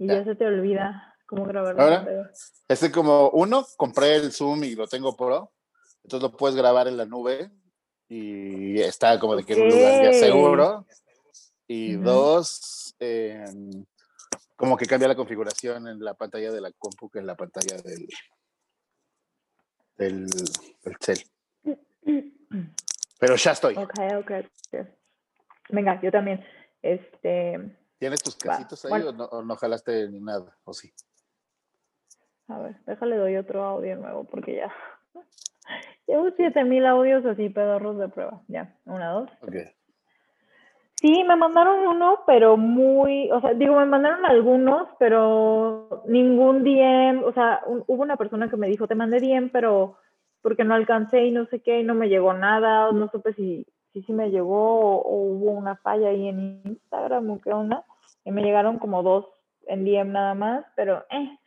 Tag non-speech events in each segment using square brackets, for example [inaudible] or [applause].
Y ya, se te olvida cómo grabar. Ahora, este como uno, compré el Zoom y lo tengo Pro, entonces lo puedes grabar en la nube y está como de que en un lugar ya seguro. Y dos, como que cambia la configuración en la pantalla de la compu que en la pantalla del, del, del cel. [clears throat] Pero ya estoy. Ok, ok. Venga, yo también. Este. ¿Tienes tus casitos ahí o, no, jalaste ni nada? ¿O sí? A ver, déjale doy otro audio nuevo porque ya. [laughs] Llevo 7000 audios así pedorros de prueba. Ya, una, dos. Ok. Sí, me mandaron uno, pero muy, o sea, digo, me mandaron algunos, pero ningún DM, o sea, hubo una persona que me dijo, te mandé DM, pero porque no alcancé y no sé qué, y no me llegó nada, no supe si sí, sí me llegó o, hubo una falla ahí en Instagram o qué onda. Y me llegaron como dos en DM nada más, pero eh.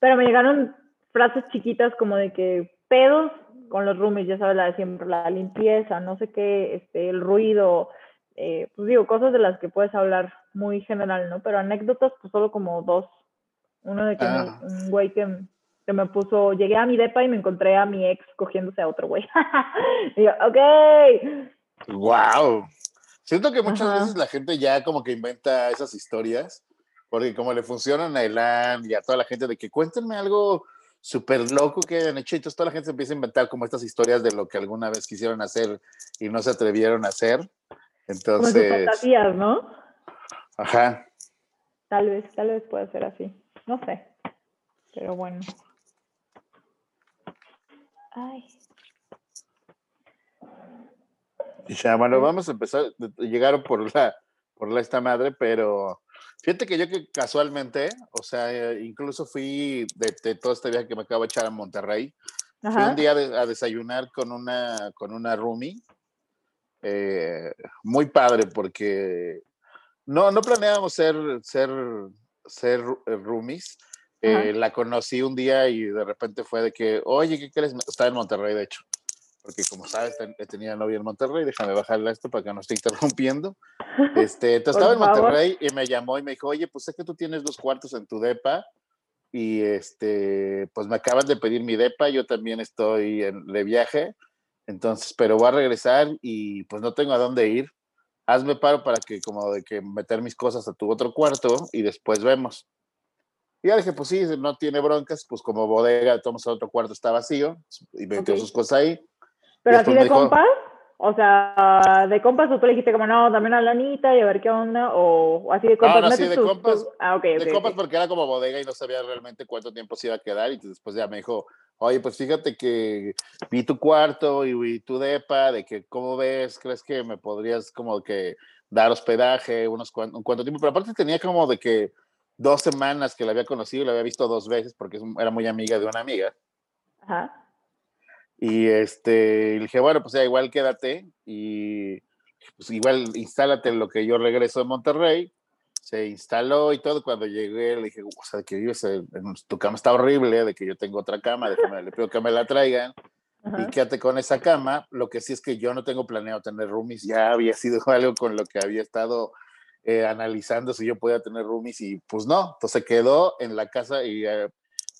Pero me llegaron frases chiquitas como de que pedos con los roomies, ya sabes, la de siempre, la limpieza, no sé qué, este, el ruido, eh, pues digo, cosas de las que puedes hablar muy general, ¿no? Pero anécdotas, pues solo como dos. Uno de que ah. un güey que que me puso, llegué a mi depa y me encontré a mi ex cogiéndose a otro güey. [laughs] y yo, ok. Wow. Siento que muchas veces la gente ya como que inventa esas historias, porque como le funcionan a Elan y a toda la gente de que cuéntenme algo súper loco que hayan hecho, y entonces toda la gente se empieza a inventar como estas historias de lo que alguna vez quisieron hacer y no se atrevieron a hacer. Entonces... Como fantasías, ¿no? Ajá. Tal vez, tal vez pueda ser así. No sé. Pero bueno. Ay. Ya, bueno, vamos a empezar. Llegaron por la, por la esta madre, pero fíjate que yo que casualmente, o sea, incluso fui de, todo este viaje que me acabo de echar a Monterrey. Fui un día a desayunar con una, con una roomie. Eh, muy padre porque no, no planeábamos ser, ser, ser roomies, eh, la conocí un día y de repente fue de que, oye, ¿qué crees? Estaba en Monterrey, de hecho. Porque como sabes, tenía novia en Monterrey, déjame bajarle esto para que no esté interrumpiendo. [laughs] Este, entonces estaba en Monterrey y me llamó y me dijo, oye, pues sé que tú tienes dos cuartos en tu depa y este, pues me acaban de pedir mi depa, yo también estoy en, de viaje, entonces, pero voy a regresar y pues no tengo a dónde ir. Hazme paro para que como de que meter mis cosas a tu otro cuarto y después vemos. Y ya dije, pues sí, no tiene broncas, pues como bodega, tomamos otro cuarto, está vacío, y metió sus cosas ahí. ¿Pero así de compas? O sea, ¿de compas o tú le dijiste como, no, dame una lanita y a ver qué onda? ¿O así de compas? No, no, sí, de compas. Ah, ok, De compas porque era como bodega y no sabía realmente cuánto tiempo se iba a quedar. Y después ya me dijo, oye, pues fíjate que vi tu cuarto y vi tu depa, de que, ¿cómo ves? ¿Crees que me podrías como que dar hospedaje unos un cuánto tiempo? Pero aparte tenía como de que dos semanas que la había conocido, la había visto dos veces porque era muy amiga de una amiga. Ajá. Y este, y dije, bueno, pues ya igual quédate y pues igual instálate en lo que yo regreso de Monterrey. Se instaló y todo. Cuando llegué le dije, o sea, que vives en, tu cama está horrible, de que yo tengo otra cama, déjame, le pido que me la traigan. Y quédate con esa cama. Lo que sí es que yo no tengo planeado tener roomies. Ya había sido [laughs] algo con lo que había estado eh, analizando si yo podía tener roomies y pues no, entonces quedó en la casa y eh,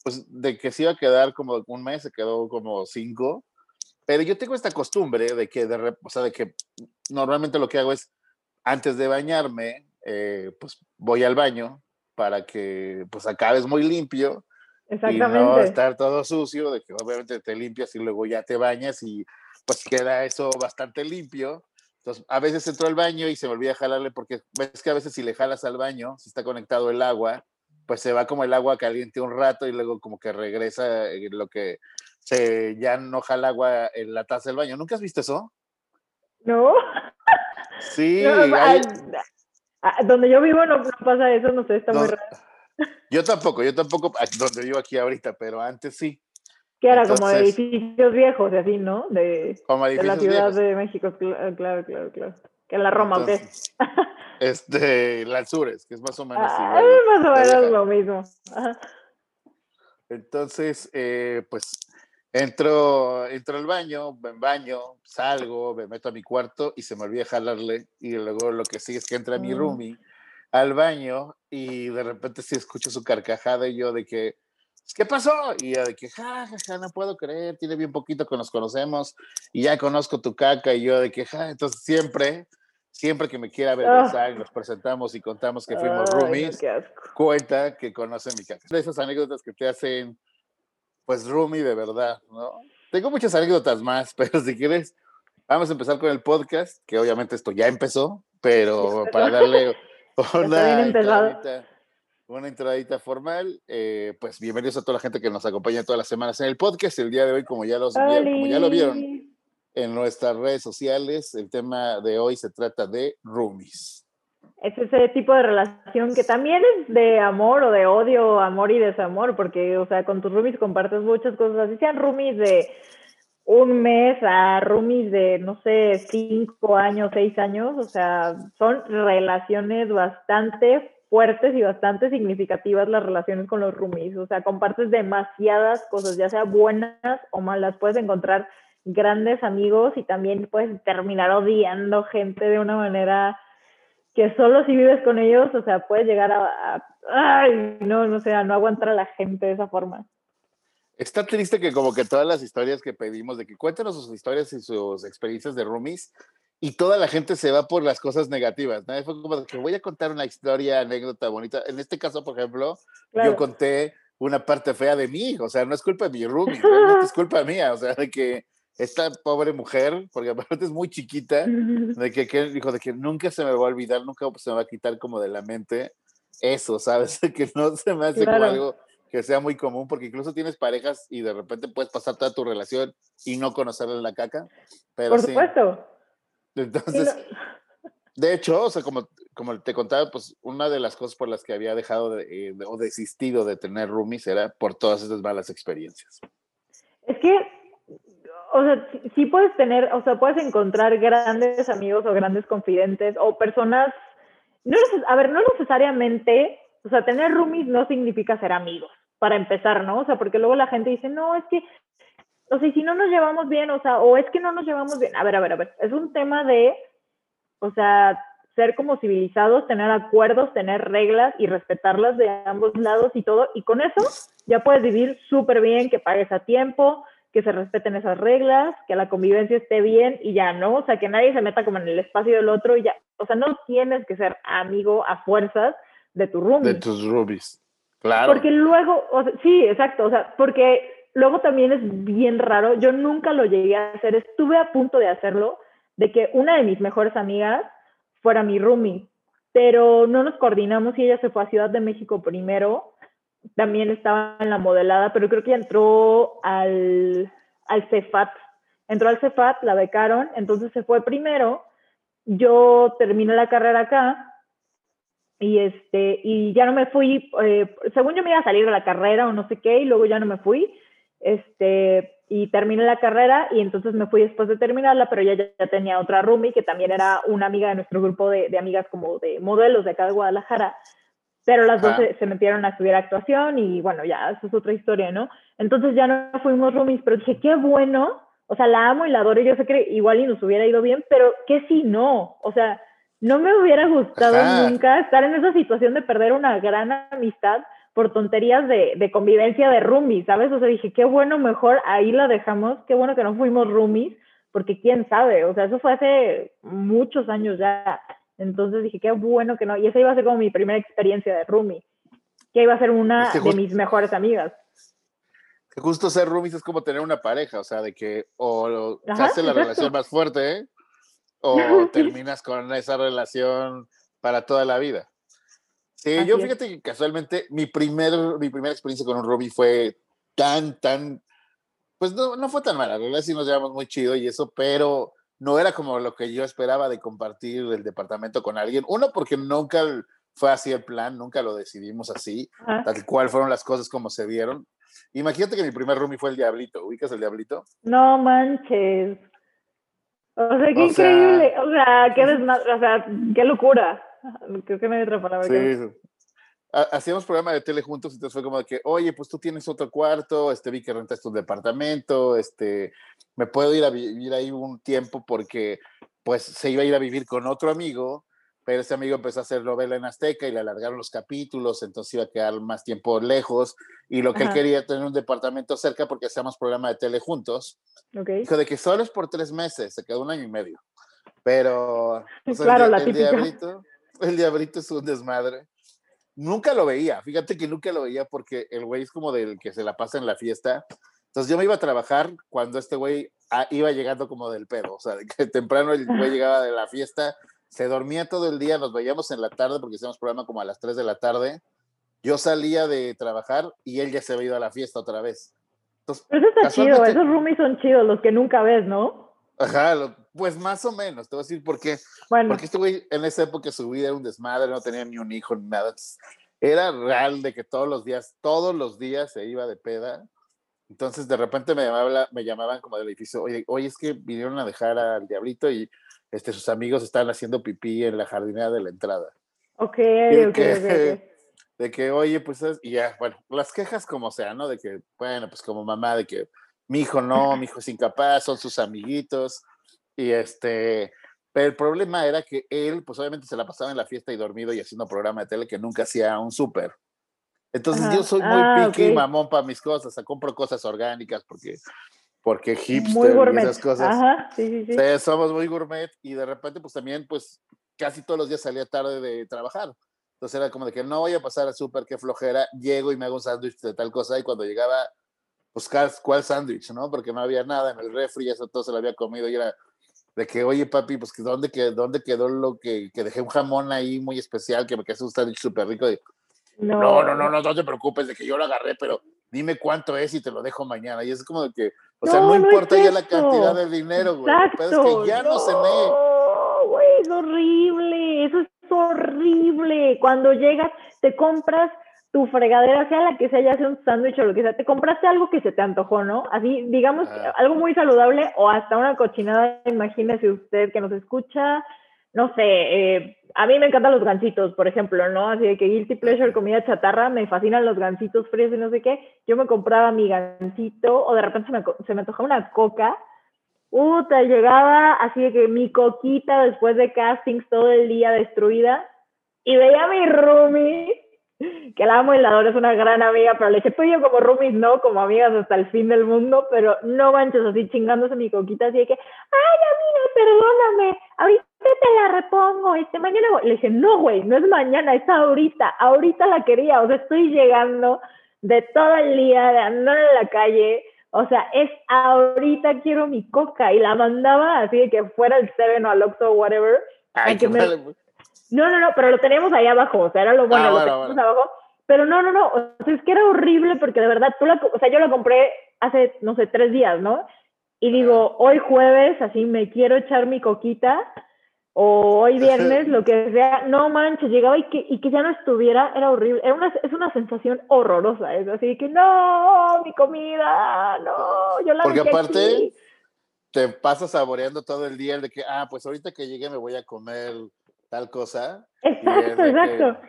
pues de que se iba a quedar como un mes, se quedó como cinco. Pero yo tengo esta costumbre de que, de, o sea, de que normalmente lo que hago es, antes de bañarme, eh, pues voy al baño para que pues acabes muy limpio Exactamente. y no estar todo sucio, de que obviamente te limpias y luego ya te bañas y pues queda eso bastante limpio entonces, a veces entro al baño y se me olvida jalarle porque ves que a veces si le jalas al baño, si está conectado el agua, pues se va como el agua caliente un rato y luego como que regresa lo que se ya no jala agua en la taza del baño. ¿Nunca has visto eso? No. [laughs] Sí. donde yo vivo no, pasa eso, no sé, está muy raro. Yo tampoco, yo tampoco, donde vivo aquí ahorita, pero antes sí. Que era como edificios viejos, así, ¿no? De, de la Ciudad de México, claro, claro, claro. Que la Roma, ¿o qué? este, Lanzures, que es más o menos ah, igual. más o menos lo mismo. Entonces, eh, pues, entro, entro al baño, me baño, salgo, me meto a mi cuarto y se me olvida jalarle. Y luego lo que sigue es que entra mi mm. roomie al baño y de repente sí escucho su carcajada y yo de que, ¿qué pasó? Y yo de que, ja, ja, ja, no puedo creer, tiene bien poquito que nos conocemos y ya conozco tu caca y yo de que, ja, entonces siempre, siempre que me quiera ver oh. nos presentamos y contamos que fuimos roomies, cuenta que conoce mi caca. De esas anécdotas que te hacen, pues, roomie de verdad, ¿no? Tengo muchas anécdotas más, [laughs] pero si quieres, vamos a empezar con el podcast, que obviamente esto ya empezó, pero [laughs] para darle una una entradita formal, eh, pues bienvenidos a toda la gente que nos acompaña todas las semanas en el podcast. El día de hoy, como ya, los, como ya lo vieron en nuestras redes sociales, el tema de hoy se trata de roomies. Es ese tipo de relación que también es de amor o de odio, amor y desamor, porque, o sea, con tus roomies compartes muchas cosas, así sean roomies de un mes a roomies de, no sé, cinco años, seis años, o sea, son relaciones bastante fuertes y bastante significativas las relaciones con los roomies, o sea, compartes demasiadas cosas, ya sea buenas o malas, puedes encontrar grandes amigos y también puedes terminar odiando gente de una manera que solo si vives con ellos, o sea, puedes llegar a, ay, no, no sé, a no aguantar a la gente de esa forma. Está triste que como que todas las historias que pedimos de que cuéntenos sus historias y sus experiencias de roomies y toda la gente se va por las cosas negativas. ¿no? Fue como que voy a contar una historia, anécdota bonita. En este caso, por ejemplo, yo conté una parte fea de mí, o sea, no es culpa de mi roomie, [laughs] realmente es culpa mía, o sea, de que esta pobre mujer, porque aparte es muy chiquita, [laughs] de que, que dijo de que nunca se me va a olvidar, nunca se me va a quitar como de la mente eso, ¿sabes? [laughs] que no se me hace como algo que sea muy común, porque incluso tienes parejas y de repente puedes pasar toda tu relación y no conocerle la caca. Pero Por supuesto. Entonces, de hecho, o sea, como, como te contaba, pues una de las cosas por las que había dejado eh, o desistido de tener roomies era por todas esas malas experiencias. Es que, o sea, sí puedes tener, o sea, puedes encontrar grandes amigos o grandes confidentes o personas, no, a ver, no necesariamente o sea, tener roomies no significa ser amigos, para empezar, ¿no? O sea, porque luego la gente dice, no, es que, o sea, si no nos llevamos bien, o sea, o es que no nos llevamos bien. A ver, a ver, a ver, es un tema de, o sea, ser como civilizados, tener acuerdos, tener reglas y respetarlas de ambos lados y todo. Y con eso ya puedes vivir súper bien, que pagues a tiempo, que se respeten esas reglas, que la convivencia esté bien y ya, ¿no? O sea, que nadie se meta como en el espacio del otro y ya. O sea, no tienes que ser amigo a fuerzas de tu roomie. De tus roomies, claro. Porque luego, o sea, sí, exacto, o sea, porque luego también es bien raro, yo nunca lo llegué a hacer, estuve a punto de hacerlo, de que una de mis mejores amigas fuera mi roomie, pero no nos coordinamos y ella se fue a Ciudad de México primero, también estaba en la modelada, pero creo que entró al, Cefat, entró al Cefat, la becaron, entonces se fue primero, yo terminé la carrera acá y este y ya no me fui eh, según yo me iba a salir de la carrera o no sé qué y luego ya no me fui este y terminé la carrera y entonces me fui después de terminarla pero ya, ya tenía otra roomie que también era una amiga de nuestro grupo de, de amigas como de modelos de acá de Guadalajara. Pero las dos se, metieron a estudiar actuación y bueno ya eso es otra historia no entonces ya no fuimos roomies pero dije qué bueno o sea la amo y la adoro y yo sé que igual y nos hubiera ido bien pero qué si no o sea no me hubiera gustado nunca estar en esa situación de perder una gran amistad por tonterías de, convivencia de roomies, ¿sabes? O sea, dije, qué bueno, mejor ahí la dejamos, qué bueno que no fuimos roomies, porque quién sabe, o sea, eso fue hace muchos años ya. Entonces dije, qué bueno que no, y esa iba a ser como mi primera experiencia de roomie, que iba a ser una de mis mejores amigas. Que justo ser roomies es como tener una pareja, o sea, de que o se hace la relación más fuerte, ¿eh? o [laughs] terminas con esa relación para toda la vida. Sí, yo fíjate que casualmente mi, primer, mi primera experiencia con un Robbie fue tan, tan, pues no, no fue tan mala, la verdad sí nos llevamos muy chido y eso, pero no era como lo que yo esperaba de compartir el departamento con alguien. Uno, porque nunca fue así el plan, nunca lo decidimos así, tal cual fueron las cosas como se dieron. Imagínate que mi primer roomie fue el Diablito, ¿ubicas el Diablito? No manches. O sea, qué increíble. o sea, qué desmadre, o sea, qué locura. [laughs] Creo que no hay otra palabra. Sí. Hacíamos programa de tele juntos, entonces fue como de que, oye, pues tú tienes otro cuarto, este, vi que rentas tu departamento, este, me puedo ir a vivir ahí un tiempo porque, pues, se iba a ir a vivir con otro amigo, pero ese amigo empezó a hacer novela en Azteca y le alargaron los capítulos, entonces iba a quedar más tiempo lejos y lo que él quería tener un departamento cerca porque hacíamos programa de tele juntos. Okay. Dijo de que solo es por tres meses, se quedó un año y medio. Pero claro, el, la el diablito, el diablito es un desmadre. Nunca lo veía, fíjate que nunca lo veía porque el güey es como del que se la pasa en la fiesta. Entonces yo me iba a trabajar cuando este güey ah, iba llegando como del pedo, o sea, de que temprano el güey llegaba de la fiesta se dormía todo el día, nos veíamos en la tarde porque hacíamos programa como a las 3 de la tarde. Yo salía de trabajar y él ya se había ido a la fiesta otra vez. Entonces, Pero eso está chido, esos roomies son chidos, los que nunca ves, ¿no? Ajá, pues más o menos, te voy a decir por qué. Bueno. Porque este güey en esa época su vida era un desmadre, no tenía ni un hijo ni nada. Era real de que todos los días, todos los días se iba de peda. Entonces de repente me, llamaba, me llamaban como del edificio, oye, oye, es que vinieron a dejar al diablito y este, sus amigos estaban haciendo pipí en la jardinera de la entrada. Ok, ok, que, De que, oye, pues, y ya, bueno, las quejas como sea, ¿no? De que, bueno, pues como mamá, de que mi hijo no, mi hijo es incapaz, son sus amiguitos, y este, pero el problema era que él, pues obviamente se la pasaba en la fiesta y dormido y haciendo programa de tele que nunca hacía un súper. Entonces yo soy muy ah, piqui y mamón para mis cosas, o sea, compro cosas orgánicas porque porque hipster y esas cosas. Ajá, sí, sí, sí. somos muy gourmet y de repente pues también pues casi todos los días salía tarde de trabajar. Entonces era como de que no voy a pasar al súper, qué flojera, llego y me hago un sándwich de tal cosa y cuando llegaba, pues cuál sándwich, ¿no? Porque no había nada en el refri, eso todo se lo había comido y era de que, oye papi, pues que dónde, que, dónde quedó lo que, que dejé un jamón ahí muy especial que me quedó un sándwich súper rico. No. no, no, no, no, no te preocupes de que yo lo agarré, pero dime cuánto es y te lo dejo mañana. Y es como de que, o sea, no, importa ya la cantidad de dinero, güey. Pero es que ya no, no se me. güey, es horrible. Eso es horrible. Cuando llegas, te compras tu fregadera, sea la que sea, ya sea un sándwich o lo que sea, te compraste algo que se te antojó, ¿no? Así, digamos, algo muy saludable o hasta una cochinada, imagínese usted que nos escucha, no sé, eh, a mí me encantan los gansitos, por ejemplo, ¿no? Así de que guilty pleasure, comida chatarra, me fascinan los gansitos fríos y no sé qué. Yo me compraba mi gansito o de repente se me, se me antojaba una coca. Puta, llegaba así de que mi coquita después de castings todo el día destruida y veía a mi roomie que la amo y la adoro, es una gran amiga, pero le dije, tú y yo como roomies no, como amigas hasta el fin del mundo, pero no manches así chingándose mi coquita, así de que, ay amiga, perdóname, ahorita te la repongo, este mañana, le dije, no güey, no es mañana, es ahorita, ahorita la quería, o sea, estoy llegando de todo el día, de andar en la calle, o sea, es ahorita quiero mi coca, y la mandaba así de que fuera el Seven o al Oxxo o whatever, ay, que me. No, no, no, pero lo teníamos ahí abajo, o sea, era lo bueno, ah, lo teníamos abajo. Pero no, no, no, o sea, es que era horrible porque de verdad, tú la, o sea, yo la compré hace, no sé, tres días, ¿no? Y digo, hoy jueves, así me quiero echar mi coquita, o hoy [laughs] viernes, lo que sea, no manches, llegaba y que, y que ya no estuviera, era horrible, era una, es una sensación horrorosa, es así que no, mi comida, no, yo la Porque aparte, te pasas saboreando todo el día el de que, ah, pues ahorita que llegue me voy a comer tal cosa. Exacto, exacto.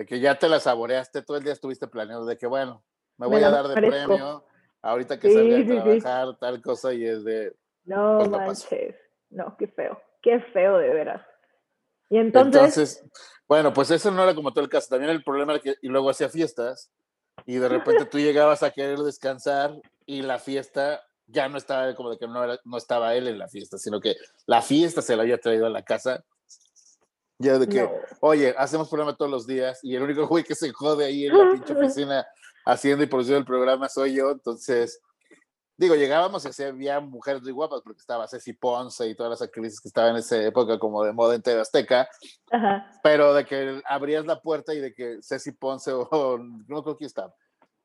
de que ya te la saboreaste, todo el día estuviste planeando de que, bueno, me voy a dar de premio, ahorita que salga a trabajar, tal cosa, y es de... No pues, manches, no, qué feo, qué feo de veras. Y entonces... bueno, pues eso no era como todo el caso, también el problema era que, y luego hacía fiestas, y de repente tú llegabas a querer descansar, y la fiesta ya no estaba como de que no, no estaba él en la fiesta, sino que la fiesta se la había traído a la casa ya de que, oye, hacemos programa todos los días y el único güey que se jode ahí en la [laughs] pinche oficina haciendo y produciendo el programa soy yo. Entonces, digo, llegábamos y había mujeres muy guapas porque estaba Ceci Ponce y todas las actrices que estaban en esa época como de moda en TV Azteca. Pero de que abrías la puerta y de que Ceci Ponce o, no creo que estaba.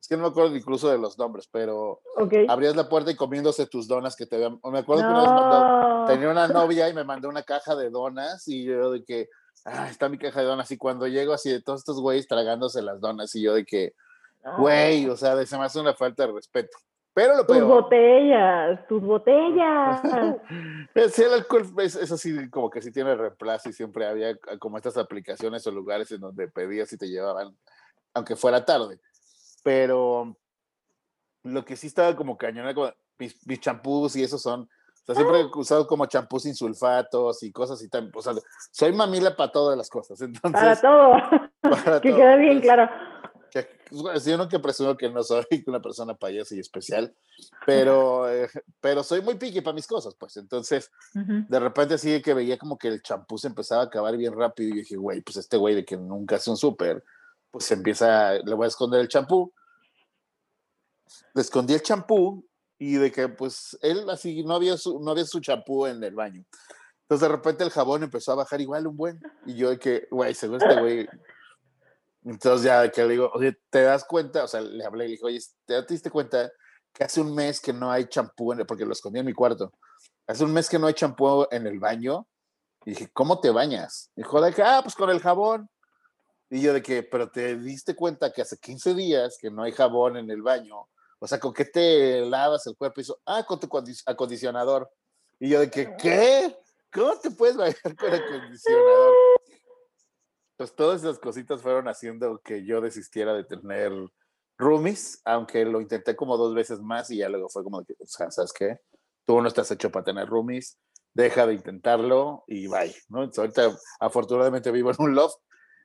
Es que no me acuerdo incluso de los nombres, pero abrías la puerta y comiéndose tus donas que te habían. Me acuerdo que una vez mandó, tenía una [laughs] novia y me mandó una caja de donas y yo de que ah, está mi caja de donas. Y cuando llego así de todos estos güeyes tragándose las donas, y yo de que, güey, o sea, de, se me hace una falta de respeto. Pero lo tus botellas, tus botellas. [laughs] sí, el alcohol es, así como que sí tiene reemplazo y siempre había como estas aplicaciones o lugares en donde pedías y te llevaban, aunque fuera tarde. Pero lo que sí estaba como cañón, como mis, mis champús y esos son O sea, siempre he usado como champú sin sulfatos y cosas y tal. O sea, soy mamila para todas las cosas. [laughs] Entonces, para todo. [laughs] que quede bien claro. yo no que presumo que no soy [laughs] una persona payasa y especial, pero, eh, pero soy muy piqui para mis cosas, pues. Entonces, de repente así que veía como que el champú se empezaba a acabar bien rápido y dije, güey, pues este güey de que nunca hace un súper, pues empieza, le voy a esconder el champú. Le escondí el champú y de que pues él así no había su, no había su champú en el baño. Entonces de repente el jabón empezó a bajar igual un buen y yo de que, güey, según este güey. Entonces ya que le digo, oye, ¿te das cuenta? O sea, le hablé y le dije, oye, ¿te diste cuenta que hace un mes que no hay champú, en porque lo escondí en mi cuarto? Hace un mes que no hay champú en el baño. Y dije, ¿cómo te bañas? Dijo, de que, ah, pues con el jabón. Y yo de que, pero te diste cuenta que hace 15 días que no hay jabón en el baño o sea, ¿con qué te lavas el cuerpo? Y eso, ah, con tu acondicionador. Y yo de que, ¿qué? ¿Cómo te puedes bañar con acondicionador? Pues todas esas cositas fueron haciendo que yo desistiera de tener roomies, aunque lo intenté como dos veces más y ya luego fue como, o sea, ¿sabes qué? Tú no estás hecho para tener roomies, deja de intentarlo y bye, ¿no? Entonces, ahorita afortunadamente vivo en un loft,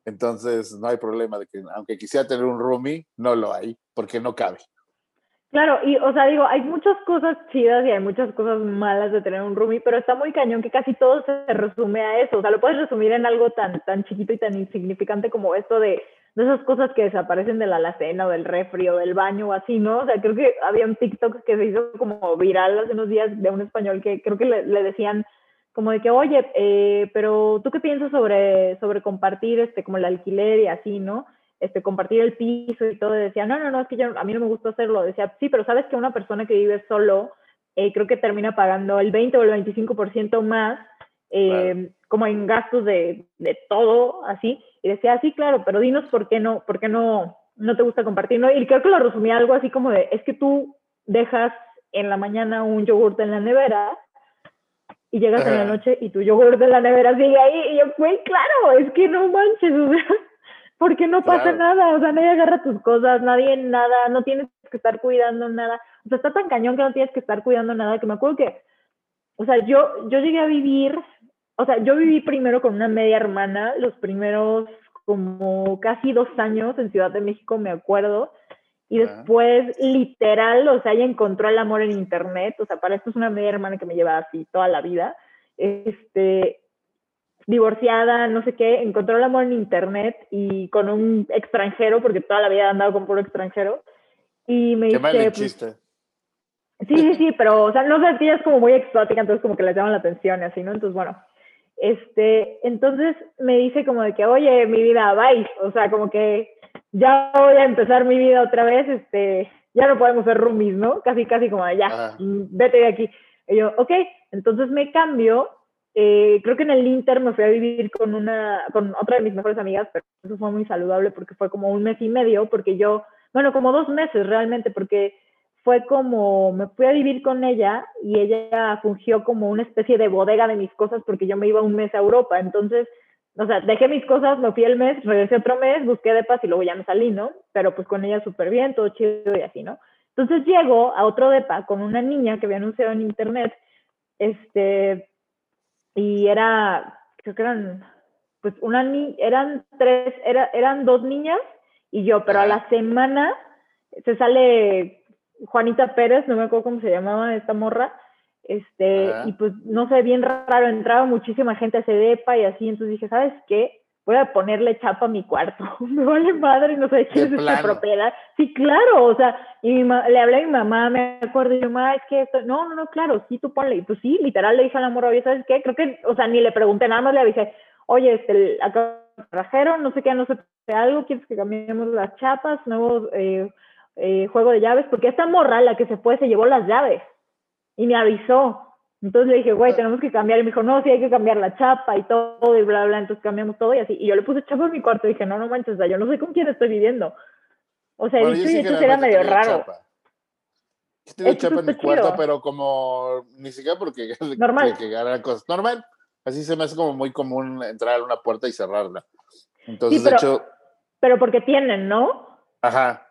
entonces no hay problema de que aunque quisiera tener un roomie, no lo hay, porque no cabe. Claro, y o sea, digo, hay muchas cosas chidas y hay muchas cosas malas de tener un roomie, pero está muy cañón que casi todo se resume a eso. O sea, lo puedes resumir en algo tan, tan chiquito y tan insignificante como esto de, de esas cosas que desaparecen de la alacena o del refri o del baño o así, ¿no? O sea, creo que había un TikTok que se hizo como viral hace unos días de un español que creo que le, decían como de que, oye, eh, pero ¿tú qué piensas sobre, sobre compartir este, como el alquiler y así, ¿no? Este, compartir el piso y todo, y decía, no, no, no, es que yo, a mí no me gusta hacerlo. Decía, sí, pero sabes que una persona que vive solo, eh, creo que termina pagando el 20 o el 25% más, eh, como en gastos de, de, todo, así. Y decía, sí, claro, pero dinos por qué no, por qué no, no te gusta compartir, ¿no? Y creo que lo resumía algo así como de, es que tú dejas en la mañana un yogurt en la nevera y llegas en la noche y tu yogurt de la nevera sigue ahí. Y yo, güey, claro, es que no manches, o sea, porque no pasa nada, o sea, nadie agarra tus cosas, nadie nada, no tienes que estar cuidando nada. O sea, está tan cañón que no tienes que estar cuidando nada, que me acuerdo que, o sea, yo, yo llegué a vivir, o sea, yo viví primero con una media hermana, los primeros como casi dos años en Ciudad de México, me acuerdo, y después, literal, o sea, ella encontró el amor en internet, o sea, para esto es una media hermana que me lleva así toda la vida, este, divorciada, no sé qué, encontró el amor en internet y con un extranjero, porque toda la vida ha andado con puro extranjero. Y me dice. Pues, chiste. Sí, sí, sí, pero, o sea, no sé, ella es como muy exótica, entonces como que le llaman la atención y así, ¿no? Entonces, bueno, este, entonces me dice como de que, oye, mi vida, bye, o sea, como que ya voy a empezar mi vida otra vez, este, ya no podemos ser roomies, ¿no? Casi, casi como, ya, vete de aquí. Y yo, ok, entonces me cambio eh, creo que en el Inter me fui a vivir con una, con otra de mis mejores amigas, pero eso fue muy saludable porque fue como un mes y medio, porque yo, bueno, como dos meses realmente, porque fue como, me fui a vivir con ella y ella fungió como una especie de bodega de mis cosas porque yo me iba un mes a Europa, entonces, o sea, dejé mis cosas, me fui el mes, regresé otro mes, busqué de paz y luego ya me salí, ¿no? Pero pues con ella súper bien, todo chido y así, ¿no? Entonces llego a otro depa con una niña que había anunciado en internet, este, y era, creo que eran, pues una ni eran tres, era, eran dos niñas y yo, pero a la semana se sale Juanita Pérez, no me acuerdo cómo se llamaba esta morra, este, y pues no sé, bien raro, entraba muchísima gente a ese depa y así, entonces dije, ¿sabes qué? Voy a ponerle chapa a mi cuarto. [laughs] me vale madre, no sé quién es esta propiedad. Sí, claro, o sea, y le hablé a mi mamá, me acuerdo, y yo, mamá, es que esto, no, no, no, claro, sí, tú ponle. Y pues sí, literal le dije a la morra, ¿sabes qué? Creo que, o sea, ni le pregunté, nada más le avisé, oye, este, acá trajeron, no sé qué, no sé algo, ¿quieres que cambiemos las chapas, nuevo eh, eh, juego de llaves? Porque esta morra, la que se fue, se llevó las llaves y me avisó. Entonces le dije, güey, tenemos que cambiar. Y me dijo, no, sí hay que cambiar la chapa y todo, y bla, bla. Entonces cambiamos todo y así. Y yo le puse chapa en mi cuarto y dije, no, no manches, yo no sé con quién estoy viviendo. O sea, bueno, dicho y eso era medio raro. Yo tengo chapa en mi cuarto, pero como ni siquiera porque [laughs] normal. Que, que cosas. Normal. Así se me hace como muy común entrar a una puerta y cerrarla. Entonces, de hecho. Pero porque tienen, ¿no? Ajá.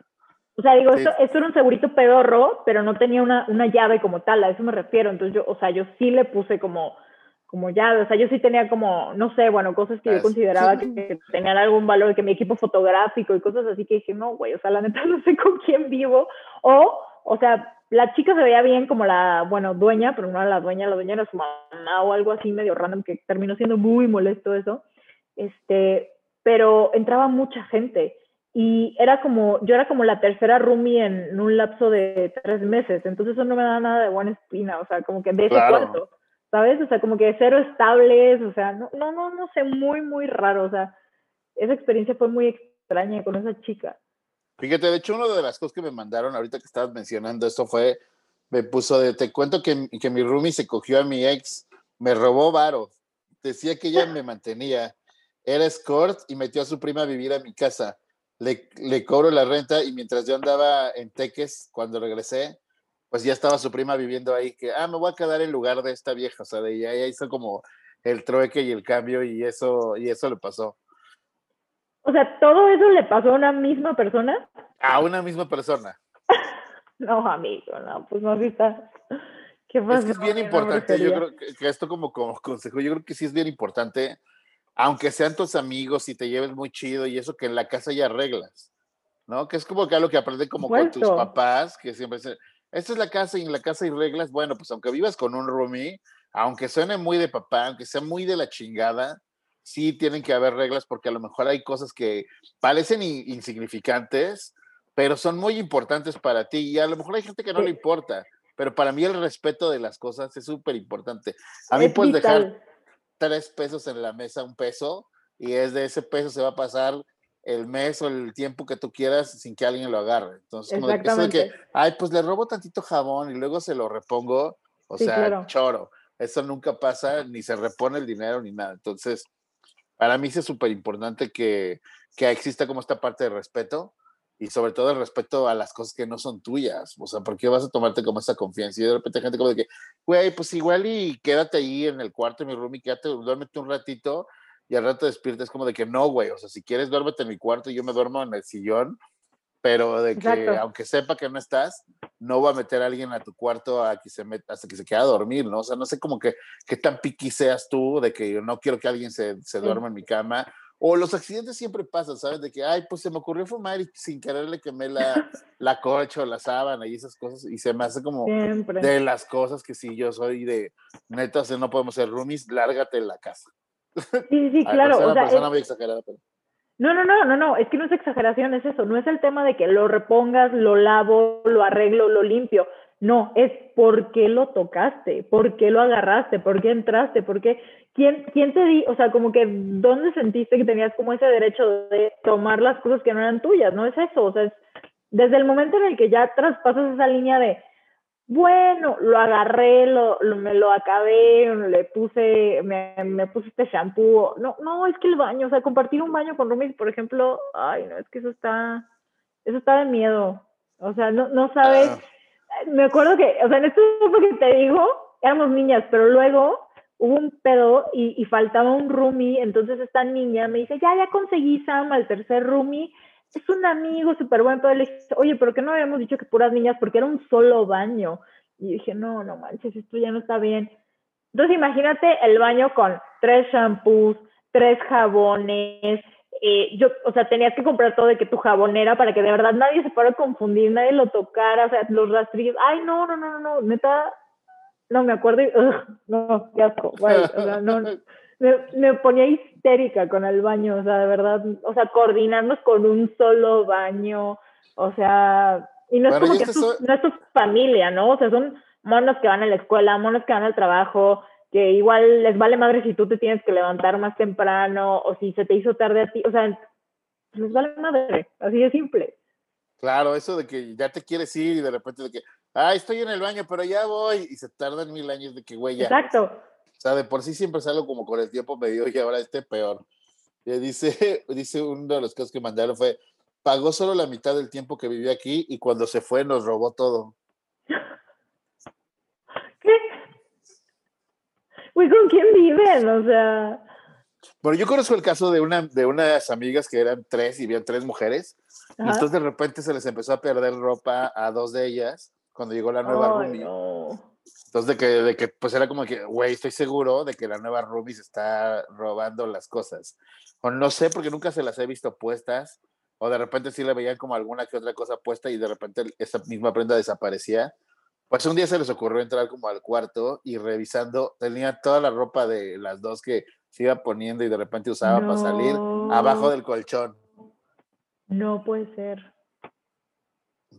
O sea, digo, esto, esto, era un segurito pedorro, pero no tenía una, una llave como tal, a eso me refiero. Entonces yo, o sea, yo sí le puse como, como llave, o sea, yo sí tenía como, no sé, bueno, cosas que yo consideraba que, tenían algún valor, que mi equipo fotográfico y cosas así que dije, no, güey, o sea, la neta [laughs] no sé con quién vivo. O, o sea, la chica se veía bien como la, bueno, dueña, pero no era la dueña, la dueña era su mamá o algo así medio random que terminó siendo muy molesto eso. Este, pero entraba mucha gente y era como, yo era como la tercera roomie en un lapso de tres meses, entonces eso no me da nada de buena espina, o sea, como que de ese cuarto, ¿sabes? O sea, como que cero estables, o sea, no, no, no, no sé, muy, muy raro, o sea, esa experiencia fue muy extraña con esa chica. Fíjate, de hecho, una de las cosas que me mandaron ahorita que estabas mencionando esto fue, me puso de, te cuento que, que mi roomie se cogió a mi ex, me robó varo, decía que ella me mantenía, era escort y metió a su prima a vivir a mi casa le, le cobro la renta y mientras yo andaba en Teques, cuando regresé, pues ya estaba su prima viviendo ahí, que, ah, me voy a quedar en lugar de esta vieja, o sea, de ella, hizo como el trueque y el cambio y eso, y eso le pasó. O sea, ¿todo eso le pasó a una misma persona? A una misma persona. [laughs] no, amigo, no, pues no, está. ¿Qué pasa? Es que es bien importante, yo creo que, que, esto como, como consejo, yo creo que sí es bien importante aunque sean tus amigos y te lleves muy chido y eso que en la casa ya arreglas, ¿no? Que es como que algo que aprende como con tus papás, que siempre dicen, esta es la casa y en la casa hay reglas, bueno, pues aunque vivas con un roomie, aunque suene muy de papá, aunque sea muy de la chingada, sí tienen que haber reglas porque a lo mejor hay cosas que parecen insignificantes, pero son muy importantes para ti y a lo mejor hay gente que no le importa, pero para mí el respeto de las cosas es súper importante. A mí puedes dejar tres pesos en la mesa, un peso, y es de ese peso se va a pasar el mes o el tiempo que tú quieras sin que alguien lo agarre. Entonces, como de que, eso de que, ay, pues le robo tantito jabón y luego se lo repongo, o sea, choro. Eso nunca pasa, ni se repone el dinero ni nada. Entonces, para mí es súper importante que, que exista como esta parte de respeto y sobre todo el respeto a las cosas que no son tuyas. O sea, ¿por qué vas a tomarte como esa confianza? Y de repente hay gente como de que, güey, pues igual y quédate ahí en el cuarto de mi room y quédate, duérmete un ratito y al rato despiertas como de que no, güey, o sea, si quieres duérmete en mi cuarto y yo me duermo en el sillón, pero de que aunque sepa que no estás, no va a meter a alguien a tu cuarto a que se meta, hasta que se quede a dormir, ¿no? O sea, no sé como que qué tan piqui seas tú de que yo no quiero que alguien se, se duerma en mi cama o los accidentes siempre pasan, ¿sabes? De que, ay, pues se me ocurrió fumar y sin querer le quemé la, [laughs] la cocha o la sábana y esas cosas. Y se me hace como de las cosas que si yo soy de, neta, o no podemos ser roomies, lárgate en la casa. Sí, sí, [laughs] claro. o sea, muy exagerada, pero... No, no, no, no, no, es que no es exageración, es eso. No es el tema de que lo repongas, lo lavo, lo arreglo, lo limpio. No, es por qué lo tocaste, por qué lo agarraste, por qué entraste, por qué ¿quién, quién te di, o sea, como que, ¿dónde sentiste que tenías como ese derecho de tomar las cosas que no eran tuyas? No es eso, o sea, es desde el momento en el que ya traspasas esa línea de, bueno, lo agarré, lo, me lo acabé, le puse, me, me puse este shampoo. No, no, es que el baño, o sea, compartir un baño con roomies, por ejemplo, ay, no, es que eso está, eso está de miedo. O sea, no, no sabes. Ah. Me acuerdo que, o sea, en esto que te digo, éramos niñas, pero luego hubo un pedo y, faltaba un roomie, entonces esta niña me dice, ya, ya conseguí Sam al tercer roomie, es un amigo súper bueno, pero le dije, oye, pero qué no habíamos dicho que puras niñas, porque era un solo baño. Y dije, no, no manches, esto ya no está bien. Entonces imagínate el baño con tres shampoos, tres jabones, eh, yo, o sea, tenías que comprar todo de que tu jabonera para que de verdad nadie se fuera confundir, nadie lo tocara, o sea, los rastrillos, ay, no, no, no, no, no, neta, no me acuerdo y, no, qué asco, o sea, no, [laughs] me, ponía histérica con el baño, o sea, de verdad, o sea, coordinarnos con un solo baño, o sea, y no es como que no es tu familia, ¿no? O sea, son monos que van a la escuela, monos que van al trabajo, que igual les vale madre si tú te tienes que levantar más temprano o si se te hizo tarde a ti, o sea, les vale madre, así de simple. Claro, eso de que ya te quieres ir y de repente de que, ah, estoy en el baño, pero ya voy, y se tardan mil años de que, güey, ya. Exacto. O sea, de por sí siempre salgo como con el tiempo medio y ahora este peor. Y dice, [laughs] dice uno de los casos que mandaron fue, pagó solo la mitad del tiempo que vivió aquí y cuando se fue nos robó todo. [laughs] ¿Qué? Güey, ¿con quién viven? O sea... Bueno, yo conozco el caso de una de unas amigas que eran tres y habían tres mujeres. Y entonces de repente se les empezó a perder ropa a dos de ellas cuando llegó la nueva roomie. Entonces de que, de que pues era como que, güey, estoy seguro de que la nueva roomie se está robando las cosas. O no sé, porque nunca se las he visto puestas. O de repente sí le veían como alguna que otra cosa puesta y de repente esa misma prenda desaparecía. Pues un día se les ocurrió entrar como al cuarto y revisando, tenía toda la ropa de las dos que se iba poniendo y de repente usaba para salir abajo del colchón. No puede ser.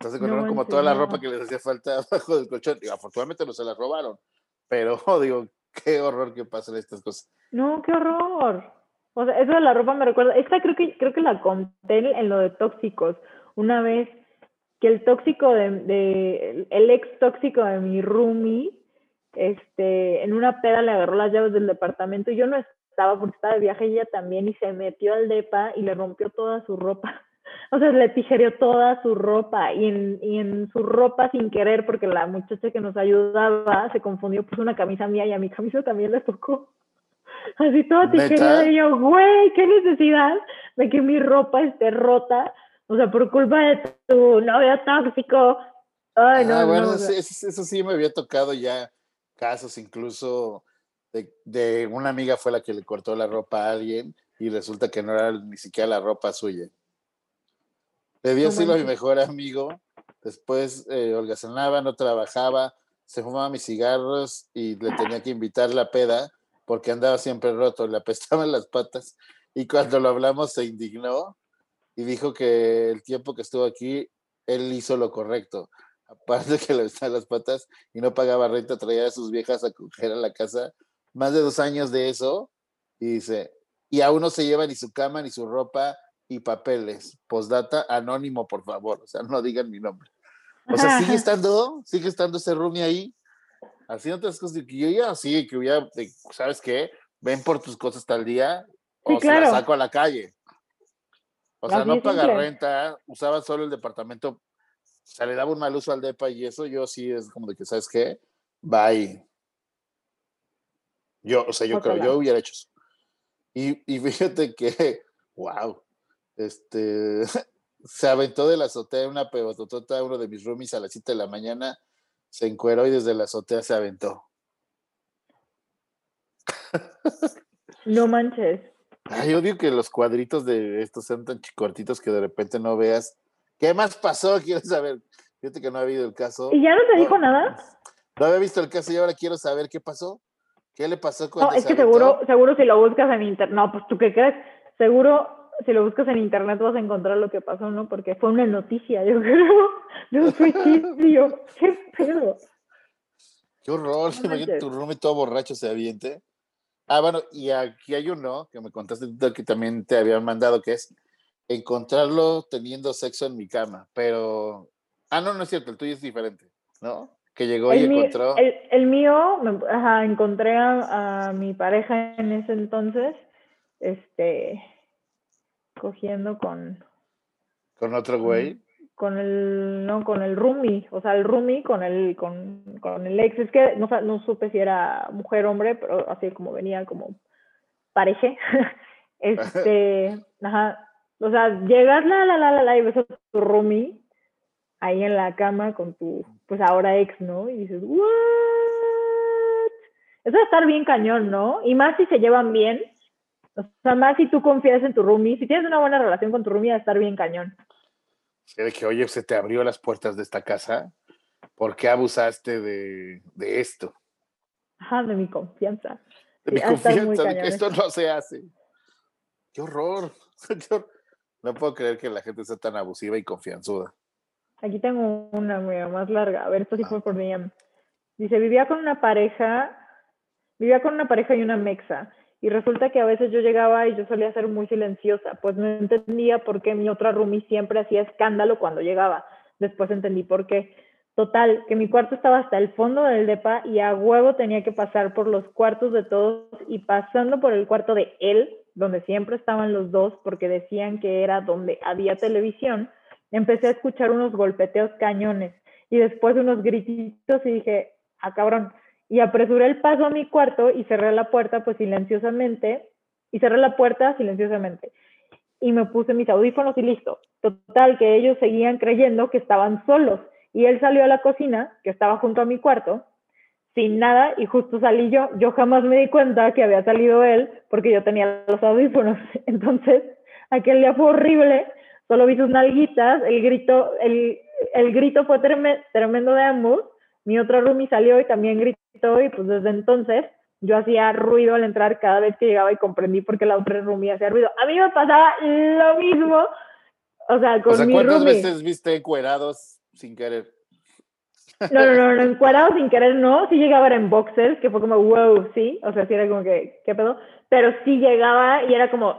Entonces encontraron como toda la ropa que les hacía falta [laughs] abajo del colchón. Y afortunadamente no se la robaron. Pero [laughs] digo, qué horror que pasen estas cosas. No, qué horror. O sea, eso de la ropa me recuerda. Esta creo que creo que la conté en lo de tóxicos. Una vez que el tóxico de, de el ex tóxico de mi roomie, este, en una peda le agarró las llaves del departamento y yo no estaba porque estaba de viaje ella también y se metió al depa y le rompió toda su ropa. O sea, le tijereó toda su ropa y en, y en su ropa sin querer, porque la muchacha que nos ayudaba se confundió, puso una camisa mía y a mi camisa también le tocó. Así toda tijereada y yo, güey, qué necesidad de que mi ropa esté rota, o sea, por culpa de tu novio tóxico. Ay, no, ah, bueno, eso, sí me había tocado ya casos incluso de, de, una amiga fue la que le cortó la ropa a alguien y resulta que no era ni siquiera la ropa suya. Le dio asilo a mi mejor amigo. Después eh, holgazanaba, no trabajaba, se fumaba mis cigarros y le tenía que invitar la peda porque andaba siempre roto, le apestaban [laughs] las patas. Y cuando lo hablamos se indignó y dijo que el tiempo que estuvo aquí, él hizo lo correcto. Aparte que le apestaban las patas y no pagaba renta, traía a sus viejas a coger a la casa. Más de dos años de eso. Y dice, y aún no se lleva ni su cama ni su ropa y papeles. Postdata, anónimo, por favor. O sea, no digan mi nombre. O sea, sigue [laughs] estando, sigue estando ese roomie ahí, haciendo otras cosas que yo ya sí, que hubiera, ¿sabes qué? Ven por tus cosas tal día o se la saco a la calle. O sea, no paga renta, usaba solo el departamento, o sea, le daba un mal uso al depa y eso yo sí es como de que, ¿sabes qué? Bye. Yo, o sea, yo creo, yo hubiera hecho eso. Y, y fíjate que, [laughs] wow, este, [laughs] se aventó de la azotea una pebototota, uno de mis roomies a las 7 de la mañana, se encueró y desde la azotea se aventó. No manches. Ay, odio que los cuadritos de estos sean tan chicortitos que de repente no veas. ¿Qué más pasó? [laughs] Quiero saber. Fíjate que no ha habido el caso. ¿Y ya no te dijo nada? No había visto el caso y ahora quiero saber qué pasó. ¿Qué le pasó cuando No, es que seguro, seguro si lo buscas en internet. No, pues tú qué crees. Seguro si lo buscas en internet vas a encontrar lo que pasó, ¿no? Porque fue una noticia, yo creo, de un suicidio. ¡Qué pedo! Qué horror, imagínate tu roomie todo borracho se aviente. Ah, bueno, y aquí hay uno que me contaste que también te habían mandado, que es encontrarlo teniendo sexo en mi cama, pero... Ah, no, no es cierto, el tuyo es diferente, ¿no? Que llegó y encontró... El, mío, ajá, encontré a, a mi pareja en ese entonces, este, cogiendo con... ¿Con otro güey? Con el, no, con el roomie, o sea, el roomie con el, con, con el ex. Es que no, no supe si era mujer o hombre, pero así como venía como pareje. [laughs] este, [laughs] ajá, o sea, llegas la, la, la, la, la y ves a tu roomie ahí en la cama con tu, pues ahora ex, ¿no? Y dices, ¿what? Eso va a estar bien cañón, ¿no? Y más si se llevan bien, o sea, más si tú confías en tu roomie, si tienes una buena relación con tu roomie, va a estar bien cañón. de que, oye, se te abrió las puertas de esta casa, ¿por qué abusaste de, de esto? Ajá, de mi confianza. De mi confianza, de que esto no se hace. ¡Qué horror! [laughs] No puedo creer que la gente sea tan abusiva y confianzuda. Aquí tengo una más larga. A ver, esto sí fue por DM. Dice, vivía con una pareja, vivía con una pareja y una mexa. Y resulta que a veces yo llegaba y yo solía ser muy silenciosa, pues no entendía por qué mi otra roomie siempre hacía escándalo cuando llegaba. Después entendí por qué. Total, que mi cuarto estaba hasta el fondo del depa y a huevo tenía que pasar por los cuartos de todos y pasando por el cuarto de él, donde siempre estaban los dos porque decían que era donde había televisión, empecé a escuchar unos golpeteos cañones y después unos grititos y dije, ah cabrón, y apresuré el paso a mi cuarto y cerré la puerta pues silenciosamente y cerré la puerta silenciosamente. Y me puse mis audífonos y listo. Total, que ellos seguían creyendo que estaban solos. Y él salió a la cocina, que estaba junto a mi cuarto, sin nada, y justo salí yo. Yo jamás me di cuenta que había salido él, porque yo tenía los audífonos. [laughs] Entonces, aquel día fue horrible. Solo vi sus nalguitas, el grito, el, el grito fue tremendo de ambos. Mi otra roomie salió y también gritó, y pues desde entonces yo hacía ruido al entrar cada vez que llegaba y comprendí por qué la otra roomie hacía ruido. A mí me pasaba lo mismo. O sea, con o sea, ¿cuántas veces viste encuerados sin querer? No, no, no, [laughs] no, encuerados sin querer no. Sí llegaba en boxers, que fue como, wow, sí. O sea, sí era como que, ¿qué pedo? Pero sí llegaba y era como,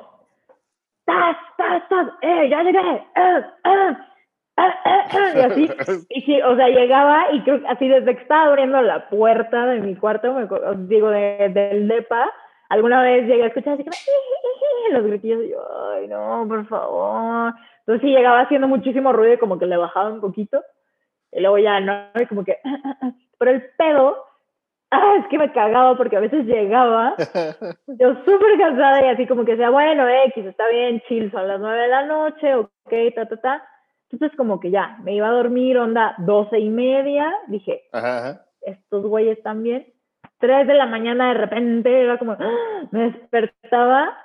¡tas, tas, tas! ¡Eh, ya llegué! ¡Eh, eh! [laughs] y así, y sí, o sea, llegaba y creo que así desde que estaba abriendo la puerta de mi cuarto, me, digo, de, del DEPA, alguna vez llegué a escuchar así que los gritillos y yo, ay, no, por favor. Entonces sí, llegaba haciendo muchísimo ruido y como que le bajaba un poquito, y luego ya no, y como que, [laughs] pero el pedo, [laughs] ah, es que me cagaba porque a veces llegaba, yo súper cansada y así como que sea, bueno, X, está bien, chill, son las nueve de la noche, ok, ta, ta, ta entonces como que ya, me iba a dormir, onda, doce y media, dije, estos güeyes también. Tres de la mañana de repente era como, ¡ah! me despertaba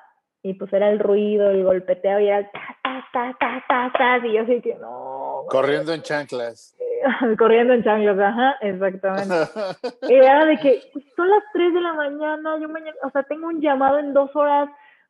y pues era el ruido, el golpeteo y era ta, ta, ta, ta, ta, y yo así que no. Corriendo en chanclas. [laughs] Corriendo en chanclas, ajá, exactamente. [laughs] y era de que son las tres de la mañana, yo mañana, o sea, tengo un llamado en dos horas,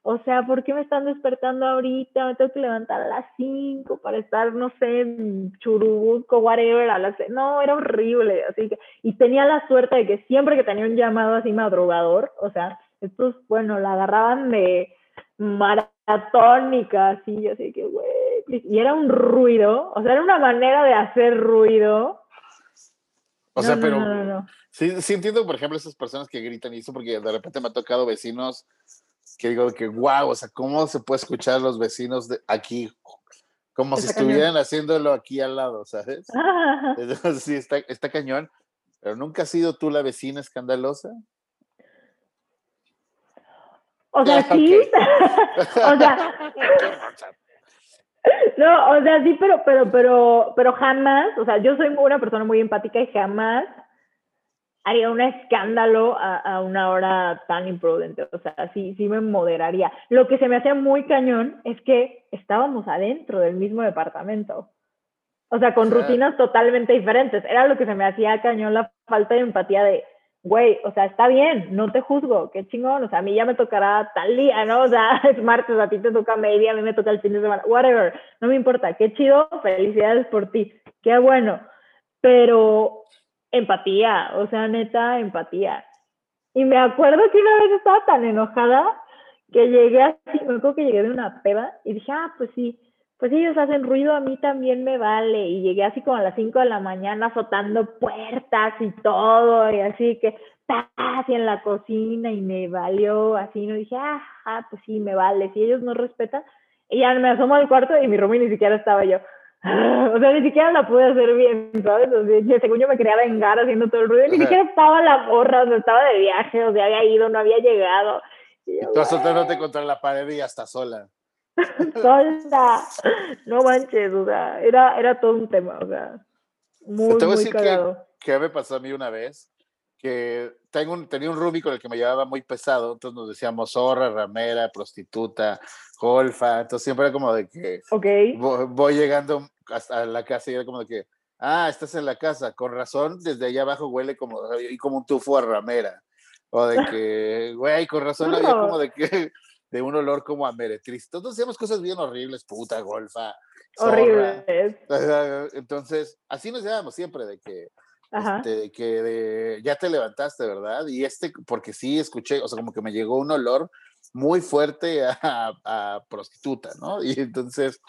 o sea, ¿por qué me están despertando ahorita? Me tengo que levantar a las 5 para estar, no sé, en Churubusco, whatever, a las... No, era horrible, así que... Y tenía la suerte de que siempre que tenía un llamado así madrugador, o sea, estos, bueno, la agarraban de maratónica, así, así que, güey, y era un ruido, o sea, era una manera de hacer ruido. O sea, pero sí, sí entiendo, por ejemplo, esas personas que gritan y eso, porque de repente me ha tocado vecinos que digo que wow, o sea, ¿cómo se puede escuchar los vecinos de aquí? Como si estuvieran haciéndolo aquí al lado, ¿sabes? [laughs] Entonces, sí, está, está cañón. Pero nunca has sido tú la vecina escandalosa. O sea, [laughs] sí. [laughs] o sea. no, o sea, sí, pero, pero, pero, pero jamás, o sea, yo soy una persona muy empática y jamás haría un escándalo a, una hora tan imprudente. O sea, sí, sí me moderaría. Lo que se me hacía muy cañón es que estábamos adentro del mismo departamento. O sea, con rutinas totalmente diferentes. Era lo que se me hacía cañón la falta de empatía de, güey, o sea, está bien, no te juzgo, qué chingón. O sea, a mí ya me tocará tal día, ¿no? O sea, [laughs] es martes, a ti te toca media, a mí me toca el fin de semana, whatever. No me importa, qué chido, felicidades por ti, qué bueno. Pero empatía, o sea, neta, empatía. Y me acuerdo que una vez estaba tan enojada que llegué así, me acuerdo que llegué de una peba y dije, ah, pues sí, pues ellos hacen ruido, a mí también me vale. Y llegué así como a las 5 de la mañana azotando puertas y todo, y así que, así en la cocina y me valió, así, no dije, ah, pues sí, me vale. Si ellos no respetan, y ya me asomo al cuarto y mi roomie ni siquiera estaba yo. [laughs] O sea, ni siquiera la pude hacer bien, ¿sabes? O sea, según yo me quería vengar haciendo todo el ruido, ni siquiera estaba la borra, o sea, estaba de viaje, o sea, había ido, no había llegado. Y, tú azotándote contra la pared y hasta sola. [laughs] sola. No manches, o sea, era, era todo un tema, o sea, muy, Te voy muy a decir Que, me pasó a mí una vez, que tengo un, tenía un roomie con el que me llevaba muy pesado, entonces nos decíamos zorra, ramera, prostituta, golfa, entonces siempre era como de que okay. voy, llegando hasta la casa y era como de que, ah, estás en la casa, con razón, desde allá abajo huele como, y como un tufo a ramera, o de que, güey, con razón había como de que, [laughs] de un olor como a meretriz, entonces hacíamos cosas bien horribles, puta, golfa, Horribles. Entonces, así nos llevamos siempre, de que, este, que ya te levantaste, ¿verdad? Y este, porque sí escuché, o sea, como que me llegó un olor muy fuerte a, [laughs] prostituta, ¿no? Y entonces,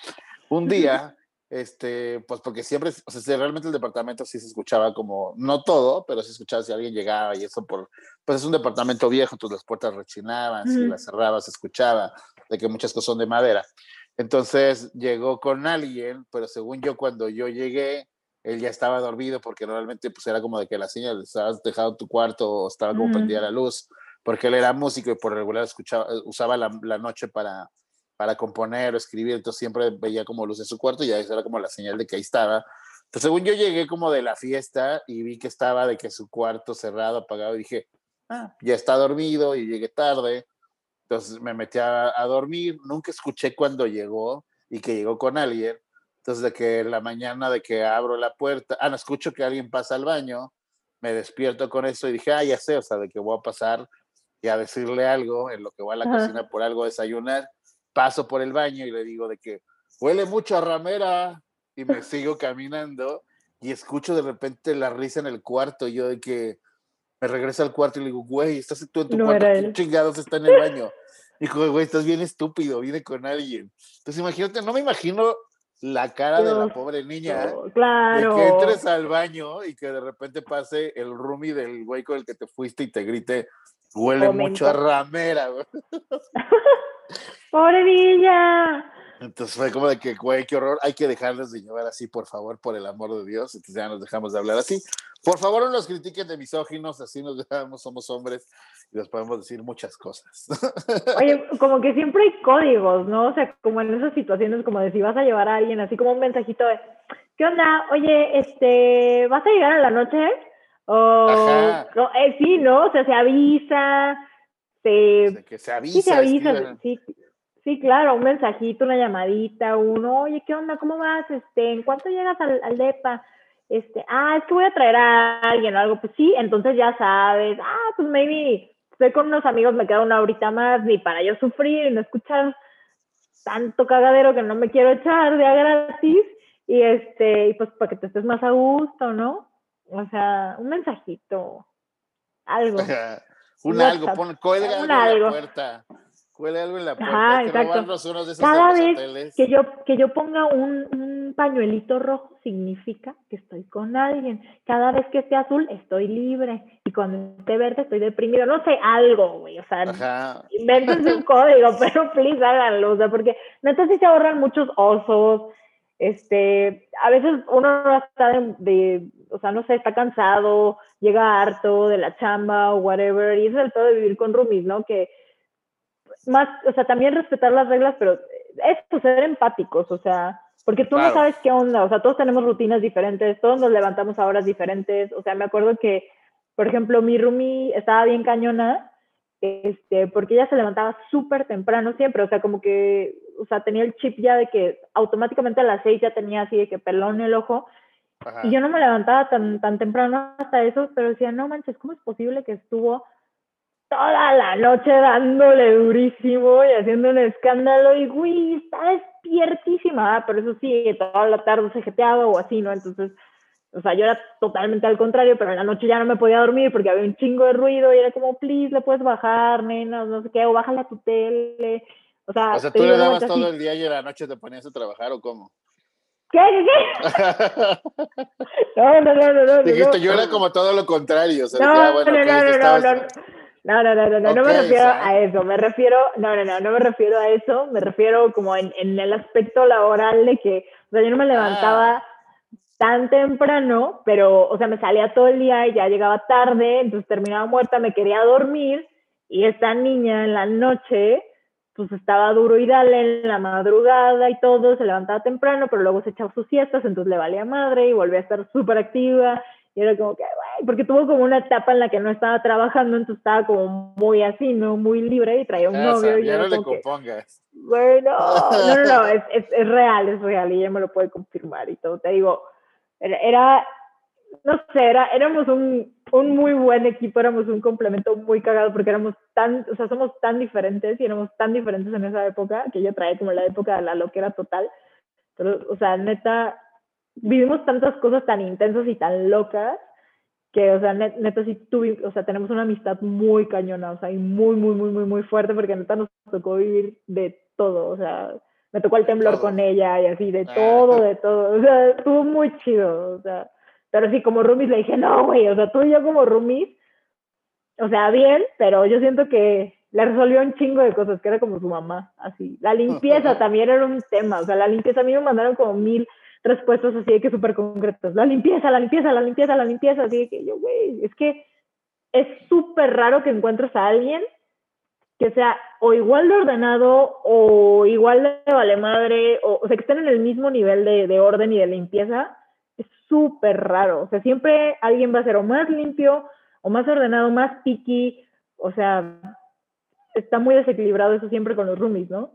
un [laughs] día, este, pues porque siempre, o sea, realmente el departamento sí se escuchaba como, no todo, pero se escuchaba si alguien llegaba y eso por, pues es un departamento viejo, entonces las puertas rechinaban, si las cerrabas se escuchaba, de que muchas cosas son de madera. Entonces llegó con alguien, pero según yo cuando yo llegué, él ya estaba dormido porque normalmente pues era como de que la señal estabas dejado tu cuarto o estaba como prendida la luz porque él era músico y por regular escuchaba, usaba la, la noche para, para componer o escribir, entonces siempre veía como luz en su cuarto y ya era como la señal de que ahí estaba. Entonces, según yo llegué como de la fiesta y vi que estaba de que su cuarto cerrado, apagado, y dije, ah, ya está dormido y llegué tarde. Entonces me metí a, a dormir, nunca escuché cuando llegó y que llegó con alguien. Entonces, de que la mañana de que abro la puerta, ah, no escucho que alguien pasa al baño, me despierto con eso y dije, ah, ya sé, o sea, de que voy a pasar y a decirle algo en lo que voy a la cocina por algo a desayunar. Paso por el baño y le digo de que huele mucho a ramera y me sigo caminando y escucho de repente la risa en el cuarto. Y yo de que me regreso al cuarto y le digo, güey, estás tú en tu cuarto, ¿qué chingados está en el baño? Dijo, güey, estás bien estúpido, viene con alguien. Entonces imagínate, no me imagino la cara de la pobre niña. claro. De que entres al baño y que de repente pase el roomie del güey con el que te fuiste y te grite, huele mucho a ramera. [laughs] pobre niña. Entonces fue como de que, güey, qué horror, hay que dejarles de llevar así, por favor, por el amor de Dios. Entonces ya nos dejamos de hablar así. Por favor, no nos critiquen de misóginos, así nos dejamos, somos hombres y les podemos decir muchas cosas. Oye, [laughs] como que siempre hay códigos, ¿no? O sea, como en esas situaciones, como de si vas a llevar a alguien, así como un mensajito de, ¿qué onda? Oye, este, ¿vas a llegar a la noche? O, eh, sí, ¿no? O sea, se avisa, se... que se avisa. Sí, se avisa, sí Sí, claro, un mensajito, una llamadita, uno, oye, ¿qué onda? ¿Cómo vas? Este, ¿en cuánto llegas al, al DEPA? Este, ah, es que voy a traer a alguien o algo, pues sí, entonces ya sabes, ah, pues maybe estoy con unos amigos, me queda una horita más, ni para yo sufrir y no escuchar tanto cagadero que no me quiero echar de a gratis, y este, y pues para que te estés más a gusto, ¿no? O sea, un mensajito, algo. [laughs] un algo, pon, cuelga algo, algo. la puerta. Huele algo en la puerta. Cada vez que yo, que yo ponga un, un, pañuelito rojo significa que estoy con alguien. Cada vez que esté azul estoy libre. Y cuando esté verde estoy deprimido. No sé, algo, güey. O sea, invéntense un [laughs] código, pero please háganlo. O sea, porque neta sí se ahorran muchos osos. Este, a veces uno está de, de, o sea, no sé, está cansado, llega harto de la chamba o whatever. Y eso es el todo de vivir con roomies, ¿no? Que más, o sea, también respetar las reglas, pero es pues, ser empáticos, o sea, porque tú no sabes qué onda, o sea, todos tenemos rutinas diferentes, todos nos levantamos a horas diferentes, o sea, me acuerdo que, por ejemplo, mi roomie estaba bien cañona, este, porque ella se levantaba súper temprano siempre, o sea, como que, o sea, tenía el chip ya de que automáticamente a las seis ya tenía así de que pelón el ojo, y yo no me levantaba tan, tan temprano hasta eso, pero decía, no manches, ¿cómo es posible que estuvo toda la noche dándole durísimo y haciendo un escándalo y, güey, está despiertísima, pero eso sí, toda la tarde se jeteaba o así, ¿no? Entonces, o sea, yo era totalmente al contrario, pero en la noche ya no me podía dormir porque había un chingo de ruido y era como, please, le puedes bajar, nena, no sé qué, o bájale a tu tele. O sea, o sea tú le dabas todo el día y en la noche te ponías a trabajar o cómo? ¿Qué? ¿Qué? qué? [laughs] no, no, no, no, Dijiste, yo era como todo lo contrario. O sea, no, ah, bueno, no, no, no, no, no, no, no, no, no, no me refiero a eso, me refiero, no, no, no, no me refiero a eso, me refiero como en, en el aspecto laboral de que, o sea, yo no me levantaba ah. tan temprano, pero, o sea, me salía todo el día y ya llegaba tarde, entonces terminaba muerta, me quería dormir y esta niña en la noche, pues estaba duro y dale en la madrugada y todo, se levantaba temprano, pero luego se echaba sus siestas, entonces le valía madre y volvía a estar súper activa y era como que, porque tuvo como una etapa en la que no estaba trabajando, entonces estaba como muy así, ¿no? Muy libre y traía un novio. y ya no le compongas. Bueno, no, no, no, es, es, es, real, es real y ella me lo puede confirmar y todo. Te digo, era, era no sé, era, éramos un, un, muy buen equipo, éramos un complemento muy cagado porque éramos tan, o sea, somos tan diferentes y éramos tan diferentes en esa época que yo traía como la época de la loquera total. Pero, o sea, neta, vivimos tantas cosas tan intensas y tan locas que, o sea, neta sí tuvimos, o sea, tenemos una amistad muy cañona, o sea, y muy, muy, muy, muy, muy fuerte porque neta nos tocó vivir de todo, o sea, me tocó el temblor con ella y así, de ah. todo, de todo, o sea, estuvo muy chido, o sea, pero sí, como roomies le dije, no, güey, o sea, tú y yo como roomies, o sea, bien, pero yo siento que le resolvió un chingo de cosas, que era como su mamá, así. La [laughs] limpieza también era un tema, o sea, la limpieza a mí me mandaron como mil respuestas así de que súper concretas. La limpieza, la limpieza, la limpieza, la limpieza. Así de que yo, güey, es que es súper raro que encuentres a alguien que sea o igual de ordenado o igual de vale madre, o, o sea, que estén en el mismo nivel de, de orden y de limpieza, es súper raro. O sea, siempre alguien va a ser o más limpio, o más ordenado, más picky, o sea, está muy desequilibrado eso siempre con los roomies, ¿no?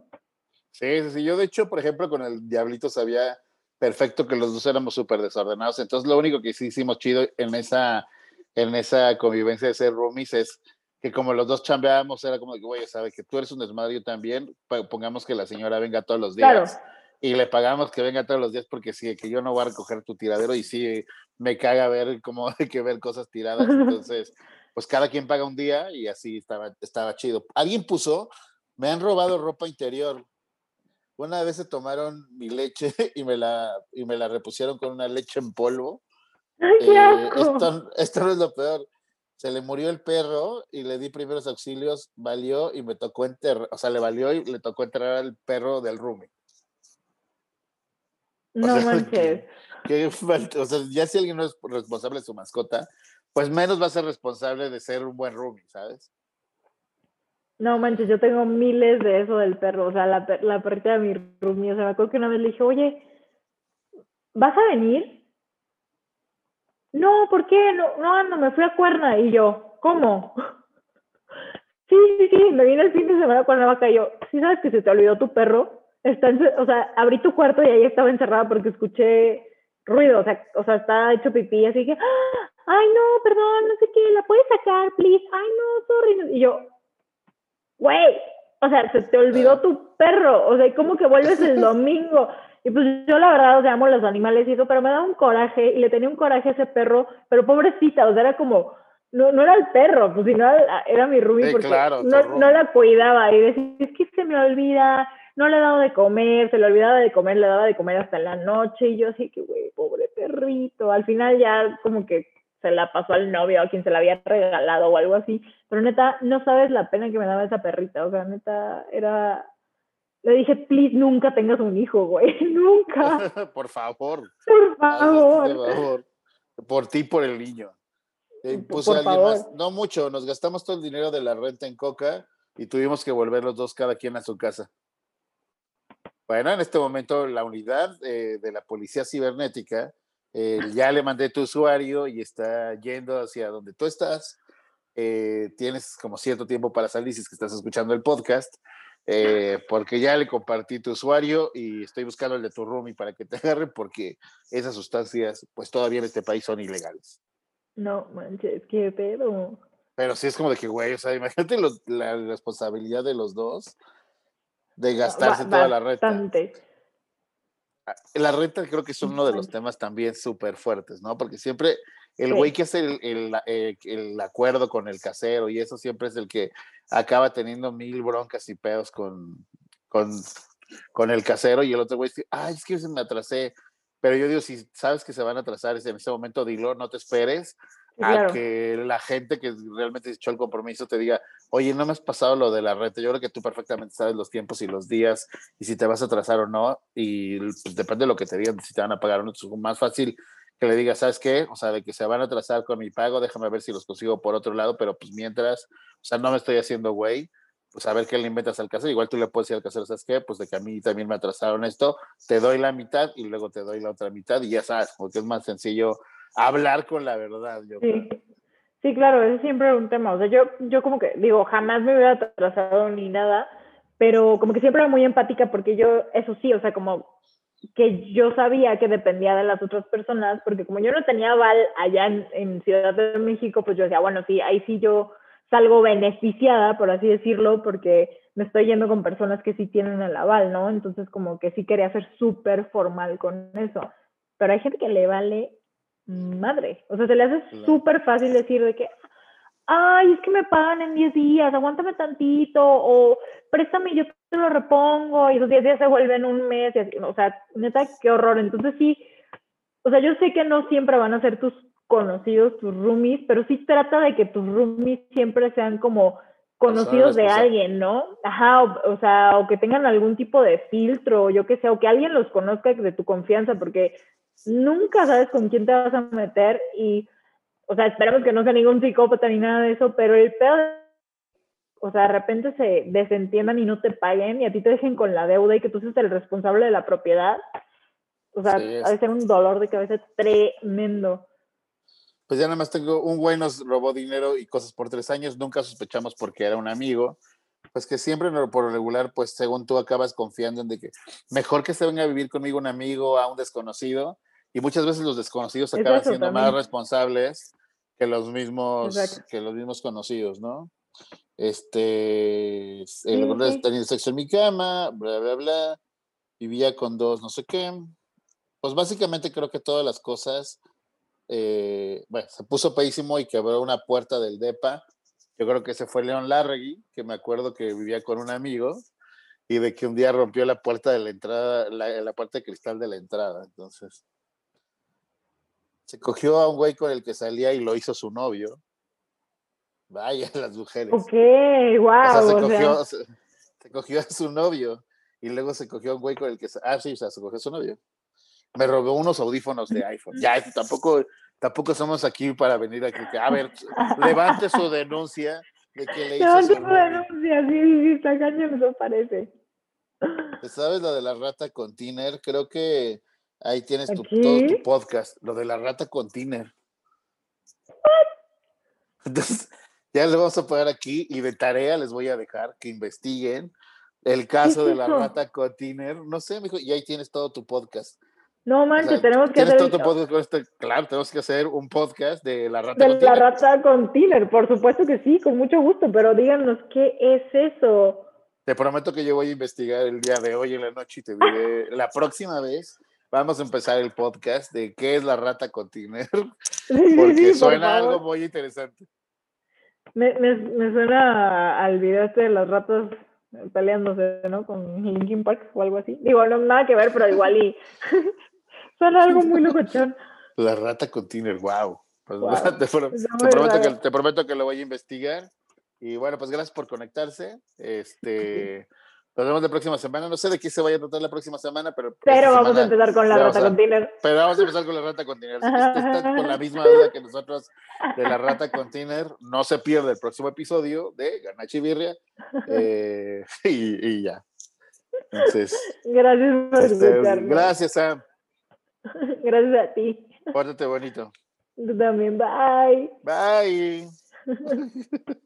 Sí, sí, yo de hecho, por ejemplo, con el Diablito sabía perfecto que los dos éramos súper desordenados, entonces lo único que sí hicimos chido en esa, en esa convivencia de ser roomies es que como los dos chambeábamos, era como que, güey, sabe que tú eres un desmadre, yo también, pongamos que la señora venga todos los días. Y le pagamos que venga todos los días porque sí, que yo no voy a recoger tu tiradero y sí, me caga ver cómo [laughs] hay que ver cosas tiradas. [laughs] Entonces, pues cada quien paga un día y así estaba, estaba chido. Alguien puso, me han robado ropa interior. Una vez se tomaron mi leche [laughs] y me la, y me la repusieron con una leche en polvo. Eh, esto, esto no es lo peor se le murió el perro y le di primeros auxilios, valió y me tocó enterrar, o sea, le valió y le tocó enterrar al perro del roomie. No [laughs] manches. o sea, ya si alguien no es responsable de su mascota, pues menos va a ser responsable de ser un buen roomie, ¿sabes? No manches, yo tengo miles de eso del perro, o sea, la, la perrita de mi roomie, o sea, me acuerdo que una vez le dije, oye, ¿vas a venir? no, ¿por qué? No, no ando, me fui a Cuerna. Y yo, ¿cómo? [laughs] sí, sí, sí, me vine el fin de semana a Cuernavaca y yo, ¿sí sabes que se te olvidó tu perro? Está o sea, abrí tu cuarto y ahí estaba encerrada porque escuché ruido, o sea, o sea, está hecho pipí, así que, ay, no, perdón, no sé qué, ¿la puedes sacar, please? Ay, no, sorry. Y yo, güey, o sea, se te olvidó tu perro, o sea, ¿cómo que vuelves el [laughs] domingo? Y pues yo la verdad, o sea, amo los animales y eso, pero me da un coraje y le tenía un coraje a ese perro, pero pobrecita, o sea, era como, no, no era el perro, pues sino era, mi Ruby porque no, no, la cuidaba y decía, es que se me olvida, no le he dado de comer, se le olvidaba de comer, le daba de comer hasta la noche y yo así que, güey, pobre perrito. Al final ya como que se la pasó al novio a quien se la había regalado o algo así, pero neta, no sabes la pena que me daba esa perrita, o sea, neta, era le dije, please, nunca tengas un hijo, güey. [laughs] Nunca. [laughs] por favor. Por favor. Por ti, por el niño. Puse alguien más. No mucho, nos gastamos todo el dinero de la renta en coca y tuvimos que volver los dos cada quien a su casa. Bueno, en este momento la unidad de la policía cibernética eh, ya le mandé tu usuario y está yendo hacia donde tú estás. Eh, tienes como cierto tiempo para salir si es que estás escuchando el podcast. Eh, porque ya le compartí tu usuario y estoy buscando el de tu roomie para que te [laughs] agarre porque esas sustancias pues todavía en este país son ilegales. No manches, qué pedo. Pero sí es como de que, güey, o sea, imagínate la responsabilidad de los dos de gastarse toda la renta. Ah, la renta creo que es uno de los temas también súper fuertes, ¿no? Porque siempre el güey que hace el, eh, el, acuerdo con el casero y eso siempre es el que acaba teniendo mil broncas y pedos con, con, con el casero y el otro güey dice, ay, es que me atrasé. Pero yo digo, si sabes que se van a atrasar en ese momento, dilo, no te esperes a que la gente que realmente echó el compromiso te diga, oye, no me has pasado lo de la renta. Yo creo que tú perfectamente sabes los tiempos y los días y si te vas a atrasar o no. Y pues, depende de lo que te digan, si te van a pagar o no. Es más fácil que le diga, ¿sabes qué? O sea, de que se van a atrasar con mi pago, déjame ver si los consigo por otro lado, pero pues mientras, o sea, no me estoy haciendo güey, pues a ver qué le inventas al casero. Igual tú le puedes decir al casero, ¿sabes qué? Pues de que a mí también me atrasaron esto, te doy la mitad y luego te doy la otra mitad y ya sabes, porque es más sencillo hablar con la verdad. Yo sí. sí, claro, es siempre un tema. O sea, yo, yo como que digo, jamás me hubiera atrasado ni nada, pero como que siempre era muy empática porque yo, eso sí, o sea, como que yo sabía que dependía de las otras personas, porque como yo no tenía aval allá en, Ciudad de México, pues yo decía, bueno, sí, ahí sí yo salgo beneficiada, por así decirlo, porque me estoy yendo con personas que sí tienen el aval, ¿no? Entonces como que sí quería ser súper formal con eso. Pero hay gente que le vale madre, o sea, se le hace súper fácil decir de que, ay, es que me pagan en 10 días, aguántame tantito, o préstame, yo te lo repongo, y esos 10 días se vuelven un mes, y así, o sea, neta, qué horror. Entonces sí, o sea, yo sé que no siempre van a ser tus conocidos, tus roomies, pero sí trata de que tus roomies siempre sean como conocidos de alguien, ¿no? Ajá, o, sea, o que tengan algún tipo de filtro, yo qué sé, o que alguien los conozca de tu confianza, porque nunca sabes con quién te vas a meter y o sea, esperemos que no sea ningún psicópata ni nada de eso, pero el peor, o sea, de repente se desentiendan y no te paguen y a ti te dejen con la deuda y que tú seas el responsable de la propiedad, o sea, ha de ser un dolor de cabeza tremendo. Pues ya nada más tengo un güey nos robó dinero y cosas por tres años, nunca sospechamos porque era un amigo, pues que siempre por regular, pues según tú acabas confiando en de que mejor que se venga a vivir conmigo un amigo a un desconocido, y muchas veces los desconocidos acaban siendo más responsables que los mismos que los mismos conocidos, ¿no? Este, el tenía sexo en mi cama, bla, bla, bla, vivía con dos, no sé qué. Pues básicamente creo que todas las cosas, eh, bueno, se puso peísimo y quebró una puerta del DEPA. Yo creo que ese fue León Larregui, que me acuerdo que vivía con un amigo y de que un día rompió la puerta de la entrada, la, la puerta de cristal de la entrada. Entonces, se cogió a un güey con el que salía y lo hizo su novio. Vaya, [laughs] las mujeres. Ok, wow. se, cogió, se, cogió, a su novio y luego se cogió a un güey con el que. Ah, sí, o sea, se cogió a su novio. Me robó unos audífonos de iPhone. Ya, tampoco, tampoco somos aquí para venir aquí. A ver, [laughs] levante su denuncia de que le hizo. Levante su denuncia, sí, sí, está cañón, eso parece. ¿Sabes lo de la rata con Tiner? Creo que Ahí tienes tu, todo tu podcast, lo de la rata con Tiner. Entonces, ya les vamos a poner aquí y de tarea les voy a dejar que investiguen el caso de la [laughs] rata con Tiner. No sé, mijo, y ahí tienes todo tu podcast. No manches, tenemos que hacer. Este, claro, tenemos que hacer un podcast de la rata de la rata con Tiner, por supuesto que sí, con mucho gusto, pero díganos qué es eso. Te prometo que yo voy a investigar el día de hoy en la noche y te diré [laughs] la próxima vez vamos a empezar el podcast de qué es la rata con Tiner, [laughs] porque suena algo muy interesante. Me, me, me, suena al video este de las ratas peleándose, ¿no? Con Linkin Park o algo así. Digo, no nada que ver, pero igual y [laughs] suena algo muy locochón. [laughs] La rata con Tiner, wow. Pues, [laughs] te, prometo que, te prometo que lo voy a investigar. Y bueno, pues gracias por conectarse. Este, [laughs] nos vemos la próxima semana. No sé de qué se vaya a tratar la próxima semana, pero. Pero vamos a empezar con la rata con Tiner. Pero vamos a empezar con la rata con Tiner. Si con la misma duda que nosotros de la rata con Tiner, no se pierde el próximo episodio de Ganachi Birria. Eh, y, ya. Entonces. Gracias por este, Gracias, Sam. [laughs] Gracias a ti. Pórtate bonito. Tú también. Bye. Bye. [laughs]